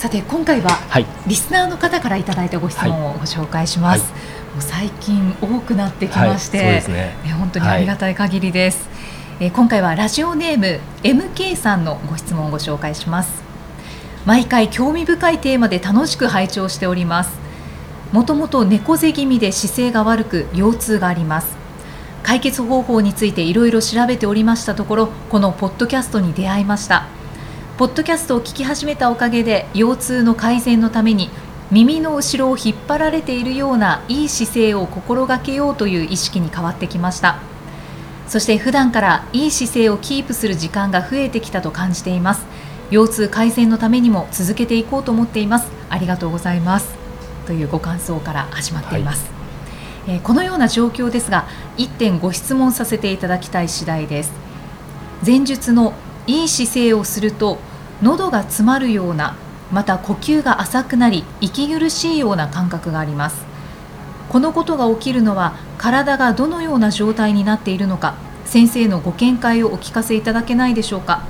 さて今回は、はい、リスナーの方からいただいたご質問をご紹介します、はい、もう最近多くなってきまして、はい、ね、本当にありがたい限りです、えー、今回はラジオネーム MK さんのご質問をご紹介します。毎回興味深いテーマで楽しく拝聴しております。もともと猫背気味で姿勢が悪く腰痛があります。解決方法についていろいろ調べておりましたところこのポッドキャストに出会いましたポッドキャストを聞き始めたおかげで腰痛の改善のために耳の後ろを引っ張られているようないい姿勢を心がけようという意識に変わってきました。そして普段からいい姿勢をキープする時間が増えてきたと感じています。腰痛改善のためにも続けていこうと思っています。ありがとうございます。というご感想から始まっています、はい、えー、このような状況ですが1点ご質問させていただきたい次第です。前述のいい姿勢をすると喉が詰まるようなまた呼吸が浅くなり息苦しいような感覚があります。このことが起きるのは体がどのような状態になっているのか先生のご見解をお聞かせいただけないでしょうか。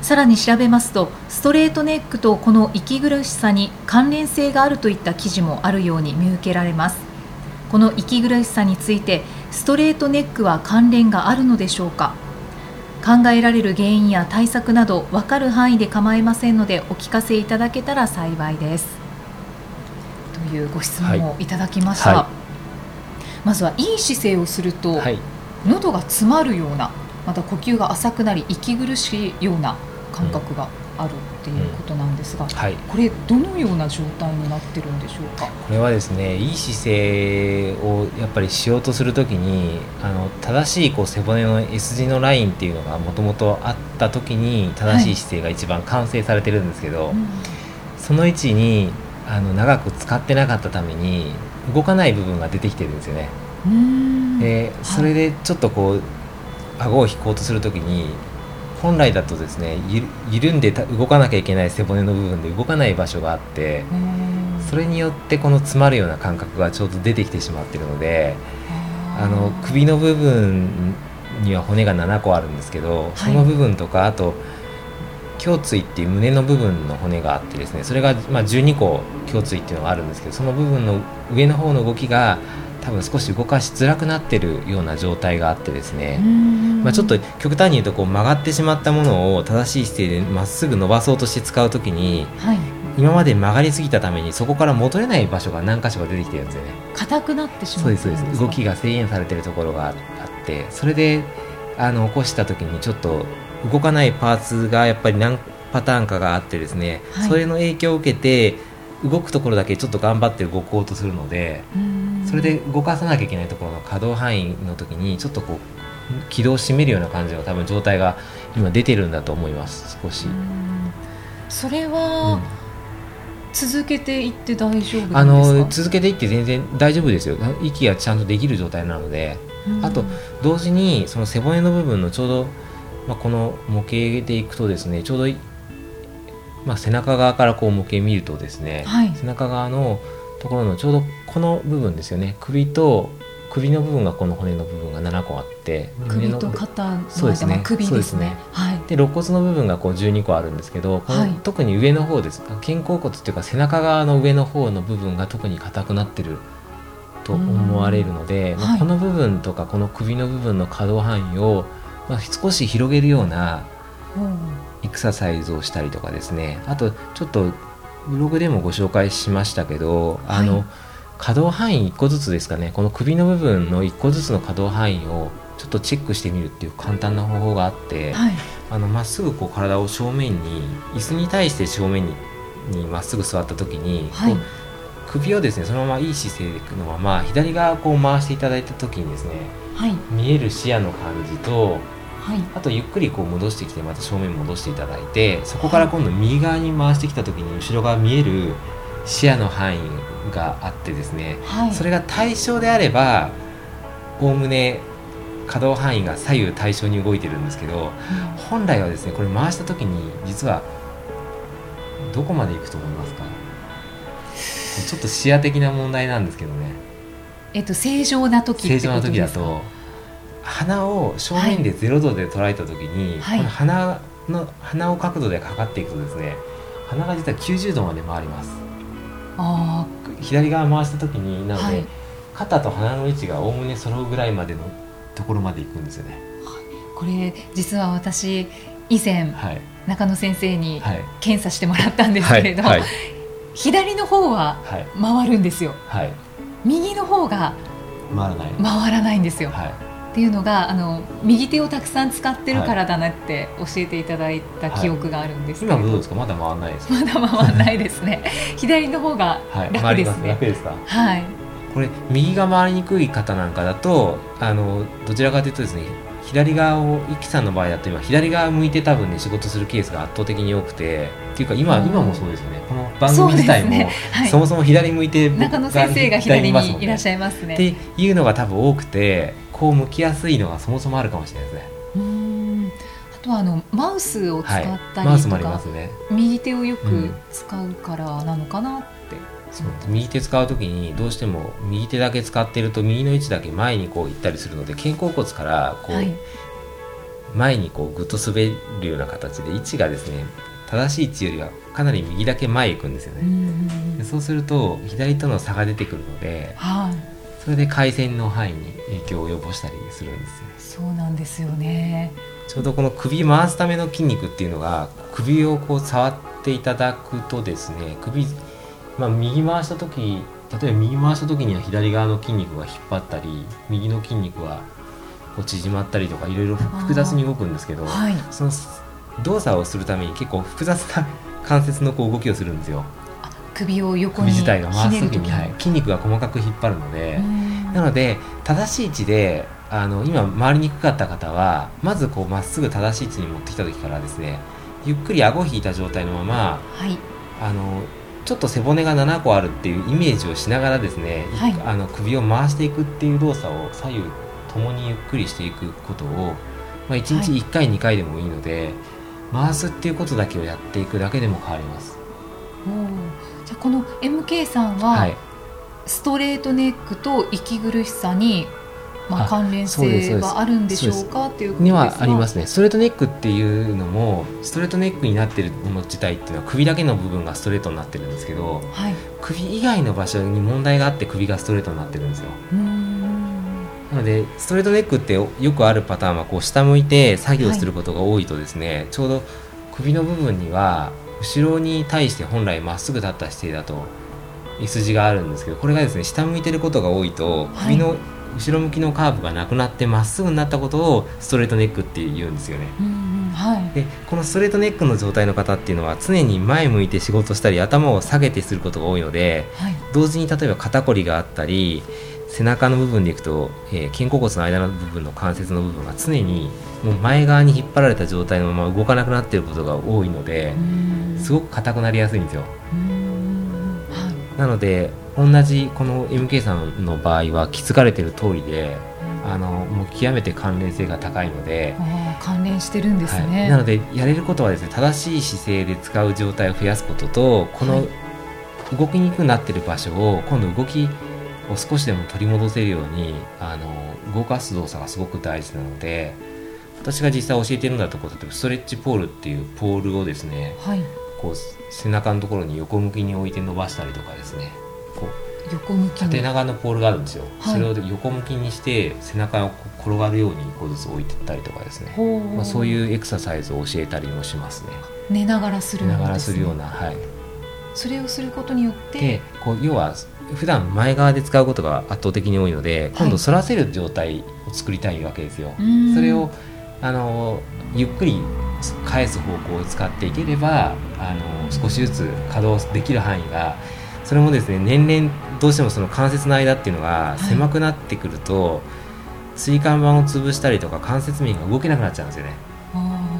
さらに調べますとストレートネックとこの息苦しさに関連性があるといった記事もあるように見受けられます。この息苦しさについてストレートネックは関連があるのでしょうか。考えられる原因や対策など分かる範囲で構いませんのでお聞かせいただけたら幸いです。というご質問をいただきました、はいはい、まずはいい姿勢をすると、はい、喉が詰まるようなまた呼吸が浅くなり息苦しいような感覚があるっていうことなんですが、うんはい、これどのような状態になってるんでしょうか？これはですねいい姿勢をやっぱりしようとするときにあの正しいこう背骨の S 字のラインっていうのがもともとあったときに正しい姿勢が一番完成されてるんですけど、はい。うん、その位置にあの長く使ってなかったために動かない部分が出てきてるんですよね。でそれでちょっとこう、顎を引こうとするときに本来だとですね緩んで動かなきゃいけない背骨の部分で動かない場所があってそれによってこの詰まるような感覚がちょうど出てきてしまってるのであの首の部分には骨が7個あるんですけど、その部分とかあと胸椎っていう胸の部分の骨があってですねそれがまあ12個胸椎っていうのがあるんですけどその部分の上の方の動きが多分少し動かしづらくなってるような状態があってですね、まあ、ちょっと極端に言うとこう曲がってしまったものを正しい姿勢でまっすぐ伸ばそうとして使う時に、はい、今まで曲がりすぎたためにそこから戻れない場所が何箇所か出てきてるんですよね。硬くなってしまう。そうですそうです。動きが制限されてるところがあってそれであの起こした時にちょっと動かないパーツがやっぱり何パターンかがあってですね、はい、それの影響を受けて動くところだけちょっと頑張って動こうとするのでそれで動かさなきゃいけないところの可動範囲の時にちょっとこう軌道を締めるような感じの多分状態が今出てるんだと思います少し。それは、うん。続けていって大丈夫あの続けていって全然大丈夫ですよ。息がちゃんとできる状態なので、あと同時にその背骨の部分のちょうど、まあ、この模型でいくとですねちょうどまあ、背中側からこう模型見るとですね、はい、背中側のところのちょうどこの部分ですよね。首と首の部分がこの骨の部分が7個あって首と肩の間、ね、首ですね。はい、で肋骨の部分がこう12個あるんですけどこの、はい、特に上の方です。肩甲骨っていうか背中側の上の方の部分が特に硬くなってると思われるので、まあ、この部分とかこの首の部分の可動範囲を、まあ、少し広げるようなエクササイズをしたりとかですね。あとちょっとブログでもご紹介しましたけど、あの、可動範囲1個ずつですかね。この首の部分の1個ずつの可動範囲をちょっとチェックしてみるっていう簡単な方法があってま、っすぐこう体を正面に椅子に対して正面にまっすぐ座った時に、はい、首をですねそのままいい姿勢でいくのまま左側こう回していただいた時にですね、はい、見える視野の感じとはい、あとゆっくりこう戻してきてまた正面戻していただいてそこから今度右側に回してきた時に後ろ側見える視野の範囲があってですね、はい、それが対称であればおおむね可動範囲が左右対称に動いてるんですけどうん。本来はですねこれ回した時に実はどこまで行くと思いますか？ちょっと視野的な問題なんですけどね。えっと正常な時正常な時だと鼻を正面で0度で捉えた時に、はい。この鼻の鼻を角度でかかっていくとですね鼻が実は90度まで回ります。あ左側回した時になので、はい。肩と鼻の位置がおおむね揃うぐらいまでのところまで行くんですよね。あこれ実は私以前はい。中野先生にはい。検査してもらったんですけれど、はい。左の方ははい。回るんですよ。はい。右の方が回らない、回らないんですよ、はいっていうのがあの右手をたくさん使ってるからだなって教えていただいた記憶があるんですけれど、今もどうですか？まだ回らないですか？まだ回らないですね。左の方がはい。楽ですね、楽ですかはい。これ右が回りにくい方なんかだとあのどちらかというとですね左側をイキさんの場合だと今左側向いて多分ね仕事するケースが圧倒的に多くてっていうか今うん。今もそうですよね。この番組自体もそね。はい。そもそも左向いて僕中野先生が左にいらっしゃいますね。っていうのが多分多くてこう向きやすいのがそもそもあるかもしれないですね。うーん。あとはあのマウスを使はいったりとか、すね。右手をよくうん使うからなのかなって、そう。右手使う時にどうしても右手だけ使ってると右の位置だけ前にこう行ったりするので肩甲骨からこう、はい、前にこうぐっと滑るような形で位置がですね正しい位置よりはかなり右だけ前行くんですようんうんね、うそうすると左との差が出てくるのではい、それで回線の範囲に影響を及ぼしたりするんですよね。そうなんですよね。ちょうどこの首回すための筋肉っていうのが首をこう触っていただくとですね首、まあ、右回した時例えば右回した時には左側の筋肉が引っ張ったり右の筋肉はこう縮まったりとかいろいろ複雑に動くんですけど、はい、その動作をするために結構複雑な 関節のこう動きをするんですよ。あ首を横に首自体が回す時に、ひねる時。はい、筋肉が細かく引っ張るので、うん。なので正しい位置であの今回りにくかった方はまずこうまっすぐ正しい位置に持ってきた時からですねゆっくり顎引いた状態のままはい、あのちょっと背骨が7個あるっていうイメージをしながらですね、はい。あの首を回していくっていう動作を左右ともにゆっくりしていくことを、まあ、1日1回、2回でもいいので回すっていうことだけをやっていくだけでも変わります。じゃあこの MK さんは、はい。ストレートネックと息苦しさに、まあ、あ関連性はあるんでしょうか？っていうことにはありますね。ストレートネックっていうのもストレートネックになってるもの自体っていうのは首だけの部分がストレートになってるんですけどはい、首以外の場所に問題があって首がストレートになってるんですよ。うーん。なのでストレートネックってよくあるパターンはこう下向いて作業することが多いとですね、ちょうど首の部分には後ろに対して本来まっすぐ立った姿勢だと S 字があるんですけどこれがですね下向いてることが多いと首の後ろ向きのカーブがなくなってまっすぐになったことをストレートネックって言うんですよね。うんうんはい。でこのストレートネックの状態の方っていうのは常に前向いて仕事したり頭を下げてすることが多いのではい。同時に例えば肩こりがあったり背中の部分でいくと、えー肩甲骨の間の部分の関節の部分が常にもう前側に引っ張られた状態のまま動かなくなっていることが多いのですごく硬くなりやすいんですよ。なので同じこの MK さんの場合は気づかれてる通りであのもう極めて関連性が高いので関連してるんですはい、ね、なのでやれることはですね正しい姿勢で使う状態を増やすこととこのはい。動きにくくなってる場所を今度動きを少しでも取り戻せるようにあの動かす動作がすごく大事なので私が実際教えてるんだところ例えばストレッチポールっていうポールをですねはい。こう背中のところに横向きに置いて伸ばしたりとかですねこう横向きに。縦長のポールがあるんですよ、はい。それを横向きにして背中を転がるように一個ずつ置いていったりとかですね。ほう。まあ、そういうエクササイズを教えたりもしますね。寝ながらするような、はい。それをすることによって。で、こう要は普段前側で使うことが圧倒的に多いので、今度反らせる状態を作りたいわけですよ。うーんそれをあのゆっくり返す方向を使っていければ、あの少しずつ稼働できる範囲が。それもですね年々どうしてもその関節の間っていうのがい狭くなってくると、椎間板を潰したりとか関節面が動けなくなっちゃうんですよね。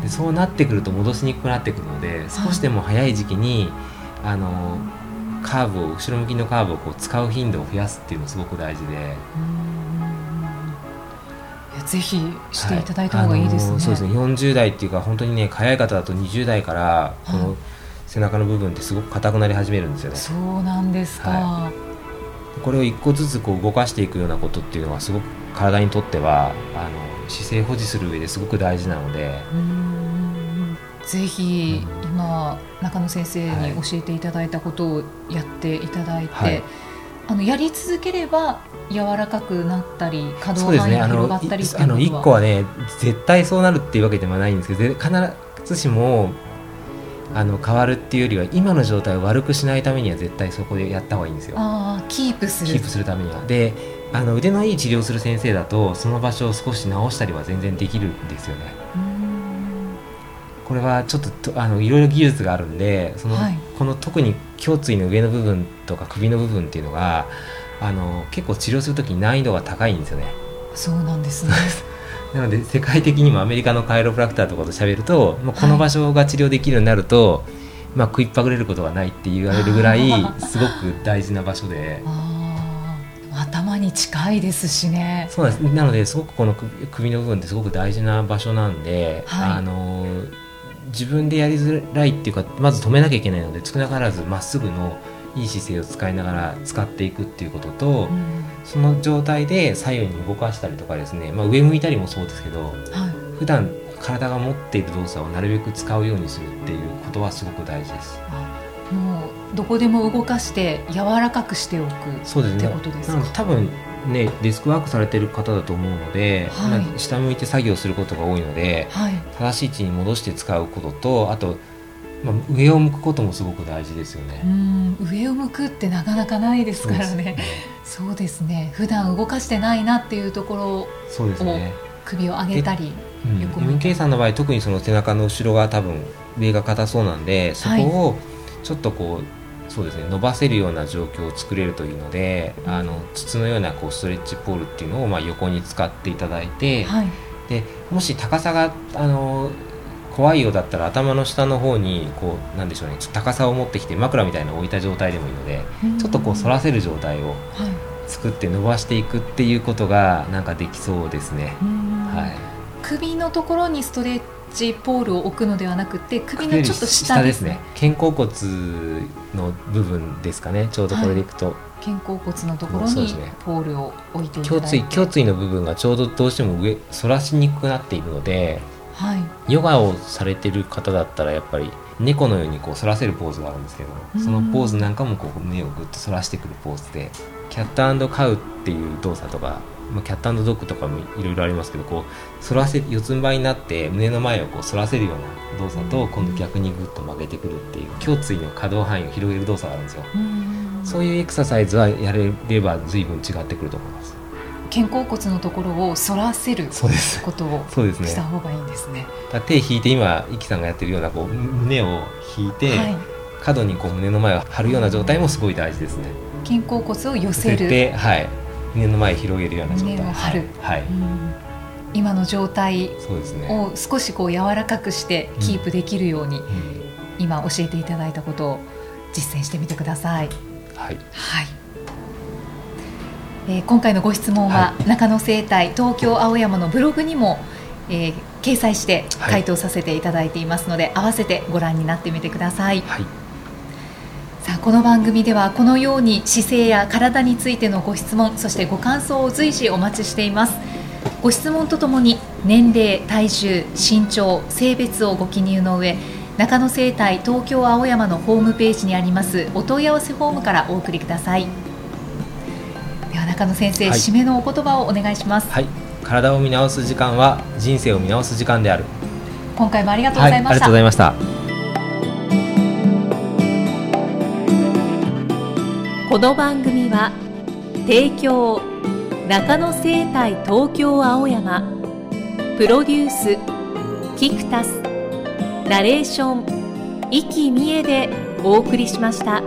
でそうなってくると戻しにくくなってくるので少しでも早い時期にあのカーブを後ろ向きのカーブをこう使う頻度を増やすっていうのすごく大事で。ぜひしていただいた方がいいですね。はい、そうですね。40代っていうか本当にね早い方だと20代からこの背中の部分ってすごく硬くなり始めるんですよね。そうなんですか。はい、これを一個ずつこう動かしていくようなことっていうのはすごく体にとってはあの姿勢保持する上ですごく大事なので。ぜひ今中野先生に教えていただいたことをやっていただいて、はい、あのやり続ければ柔らかくなったり可動範囲が広がったりあの一個はね絶対そうなるっていうわけではないんですけど必ずしもあの変わるっていうよりは今の状態を悪くしないためには絶対そこでやった方がいいんですよ。あキープするキープするためには。であの腕のいい治療する先生だとその場所を少し直したりは全然できるんですよね。これはちょっとあのいろいろ技術があるんでその、はい、この特に胸椎の上の部分とか首の部分っていうのがあの結構治療する時に難易度が高いんですよね。そうなんですね なので世界的にもアメリカのカイロプラクターとかと喋ると、まあ、この場所が治療できるようになると、はい、まあ、食いっぱぐれることがないって言われるぐらい すごく大事な場所で。頭に近いですしね。そうです。なのですごくこの首の部分ってすごく大事な場所なんで、はい、あの自分でやりづらいっていうかまず止めなきゃいけないので少なからずまっすぐのいい姿勢を使いながら使っていくっていうことと、うん、その状態で左右に動かしたりとかですね、まあ、上向いたりもそうですけど、はい、普段体が持っている動作をなるべく使うようにするっていうことはすごく大事です。もうどこでも動かして柔らかくしておくそうですね。ってことですか。多分ね、デスクワークされてる方だと思うので、はい、下向いて作業することが多いので、はい、正しい位置に戻して使うこととあと、まあ、上を向くこともすごく大事ですよね。上を向くってなかなかないですからね。そうですね。普段動かしてないなっていうところをそうですね。首を上げたり、うん、横 MK さんの場合特にその背中の後ろが多分上が硬そうなんでそこをちょっとこう、はいそうですね。伸ばせるような状況を作れるというのであの筒のようなこうストレッチポールっていうのをまあ横に使っていただいて、はい、でもし高さがあの怖いようだったら頭の下の方にこうなんでしょうね高さを持ってきて枕みたいなのを置いた状態でもいいのでちょっとこう反らせる状態を作って伸ばしていくっていうことがなんかできそうですね。はい、首のところにストレッチポールを置くのではなくて首のちょっと下ですね。肩甲骨の部分ですかね。ちょうどこれでいくと、はい、肩甲骨のところにポールを置いていただいて。胸椎の部分がちょうどどうしても上反らしにくくなっているので、はい、ヨガをされてる方だったらやっぱり猫のようにこう反らせるポーズがあるんですけどそのポーズなんかもこう胸をぐっと反らしてくるポーズでキャットカウっていう動作とかまあ、キャットドッグとかもいろいろありますけどこう反らせ四つん這いになって胸の前をこう反らせるような動作と今度逆にグッと曲げてくるっていう胸椎の可動範囲を広げる動作があるんですよ。そういうエクササイズはやれれば随分違ってくると思います。肩甲骨のところを反らせることをした方がいいんですね。すね手引いて今イキさんがやってるようなこう胸を引いて、はい、角にこう胸の前を張るような状態もすごい大事ですね。肩甲骨を寄せる。はい。胸の前広げるような状態。胸を張る、はい、今の状態を少しこう柔らかくしてキープできるように、今教えていただいたことを実践してみてください。はい、はい。えー、今回のご質問は、はい、中野生態東京青山のブログにも、えー、掲載して回答させていただいていますので、はい、合わせてご覧になってみてください。はいさあこの番組ではこのように姿勢や体についてのご質問そしてご感想を随時お待ちしています。ご質問とともに年齢体重身長性別をご記入の上中野生態東京青山のホームページにありますお問い合わせフォームからお送りください。では中野先生、はい、締めのお言葉をお願いします。はい。体を見直す時間は人生を見直す時間である。今回もありがとうございました、はい、ありがとうございましたこの番組は提供中野生態東京青山プロデュースキクタスナレーション生きみえでお送りしました。